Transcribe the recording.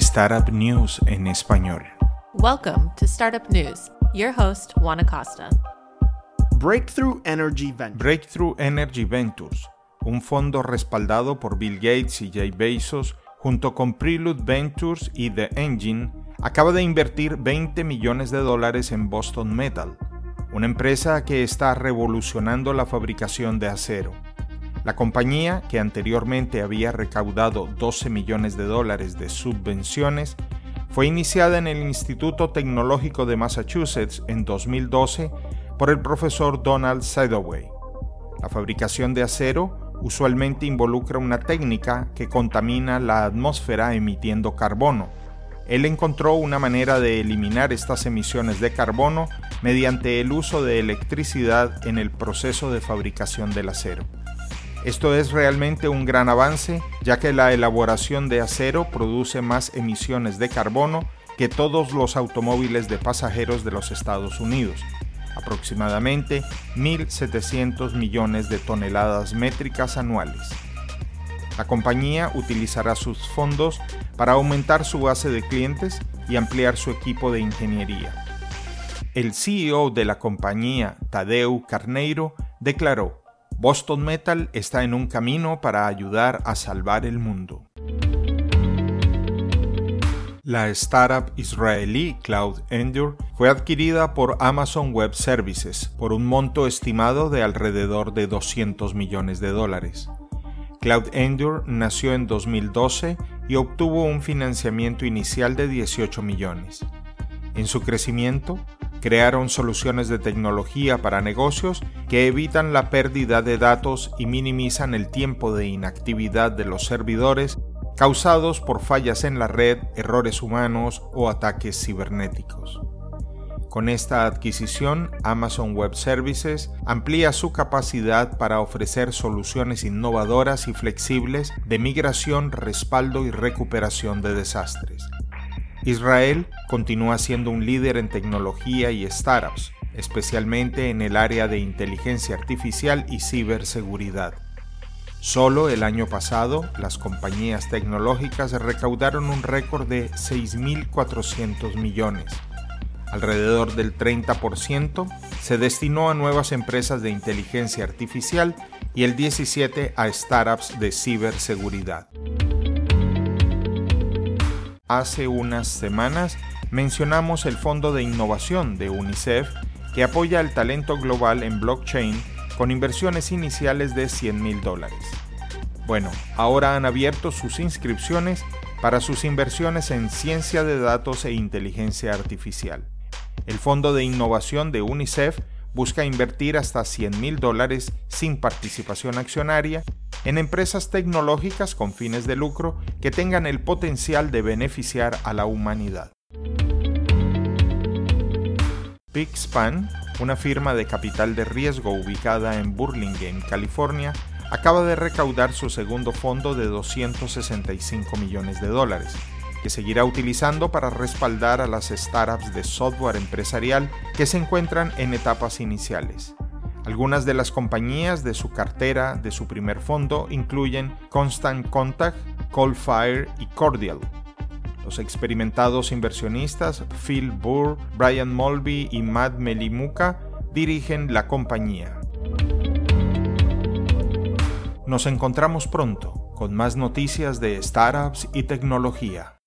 Startup News en español. Welcome to Startup News. Your host, Juan Acosta. Breakthrough Energy Ventures. Breakthrough Energy Ventures, un fondo respaldado por Bill Gates y Jay Bezos, junto con Prelude Ventures y The Engine, acaba de invertir 20 millones de dólares en Boston Metal, una empresa que está revolucionando la fabricación de acero. La compañía, que anteriormente había recaudado 12 millones de dólares de subvenciones, fue iniciada en el Instituto Tecnológico de Massachusetts en 2012 por el profesor Donald Sidaway. La fabricación de acero usualmente involucra una técnica que contamina la atmósfera emitiendo carbono. Él encontró una manera de eliminar estas emisiones de carbono mediante el uso de electricidad en el proceso de fabricación del acero. Esto es realmente un gran avance, ya que la elaboración de acero produce más emisiones de carbono que todos los automóviles de pasajeros de los Estados Unidos, aproximadamente 1.700 millones de toneladas métricas anuales. La compañía utilizará sus fondos para aumentar su base de clientes y ampliar su equipo de ingeniería. El CEO de la compañía, Tadeu Carneiro, declaró, Boston Metal está en un camino para ayudar a salvar el mundo. La startup israelí Cloud Endure fue adquirida por Amazon Web Services por un monto estimado de alrededor de 200 millones de dólares. Cloud Endure nació en 2012 y obtuvo un financiamiento inicial de 18 millones. En su crecimiento, crearon soluciones de tecnología para negocios que evitan la pérdida de datos y minimizan el tiempo de inactividad de los servidores causados por fallas en la red, errores humanos o ataques cibernéticos. Con esta adquisición, Amazon Web Services amplía su capacidad para ofrecer soluciones innovadoras y flexibles de migración, respaldo y recuperación de desastres. Israel continúa siendo un líder en tecnología y startups, especialmente en el área de inteligencia artificial y ciberseguridad. Solo el año pasado, las compañías tecnológicas recaudaron un récord de 6.400 millones. Alrededor del 30% se destinó a nuevas empresas de inteligencia artificial y el 17% a startups de ciberseguridad. Hace unas semanas mencionamos el Fondo de Innovación de UNICEF que apoya el talento global en blockchain con inversiones iniciales de 100 mil dólares. Bueno, ahora han abierto sus inscripciones para sus inversiones en ciencia de datos e inteligencia artificial. El Fondo de Innovación de UNICEF busca invertir hasta 100 mil dólares sin participación accionaria en empresas tecnológicas con fines de lucro que tengan el potencial de beneficiar a la humanidad. PixPan, una firma de capital de riesgo ubicada en Burlingame, California, acaba de recaudar su segundo fondo de 265 millones de dólares, que seguirá utilizando para respaldar a las startups de software empresarial que se encuentran en etapas iniciales. Algunas de las compañías de su cartera de su primer fondo incluyen Constant Contact, Coldfire y Cordial. Los experimentados inversionistas Phil Burr, Brian Mulvey y Matt Melimuka dirigen la compañía. Nos encontramos pronto con más noticias de startups y tecnología.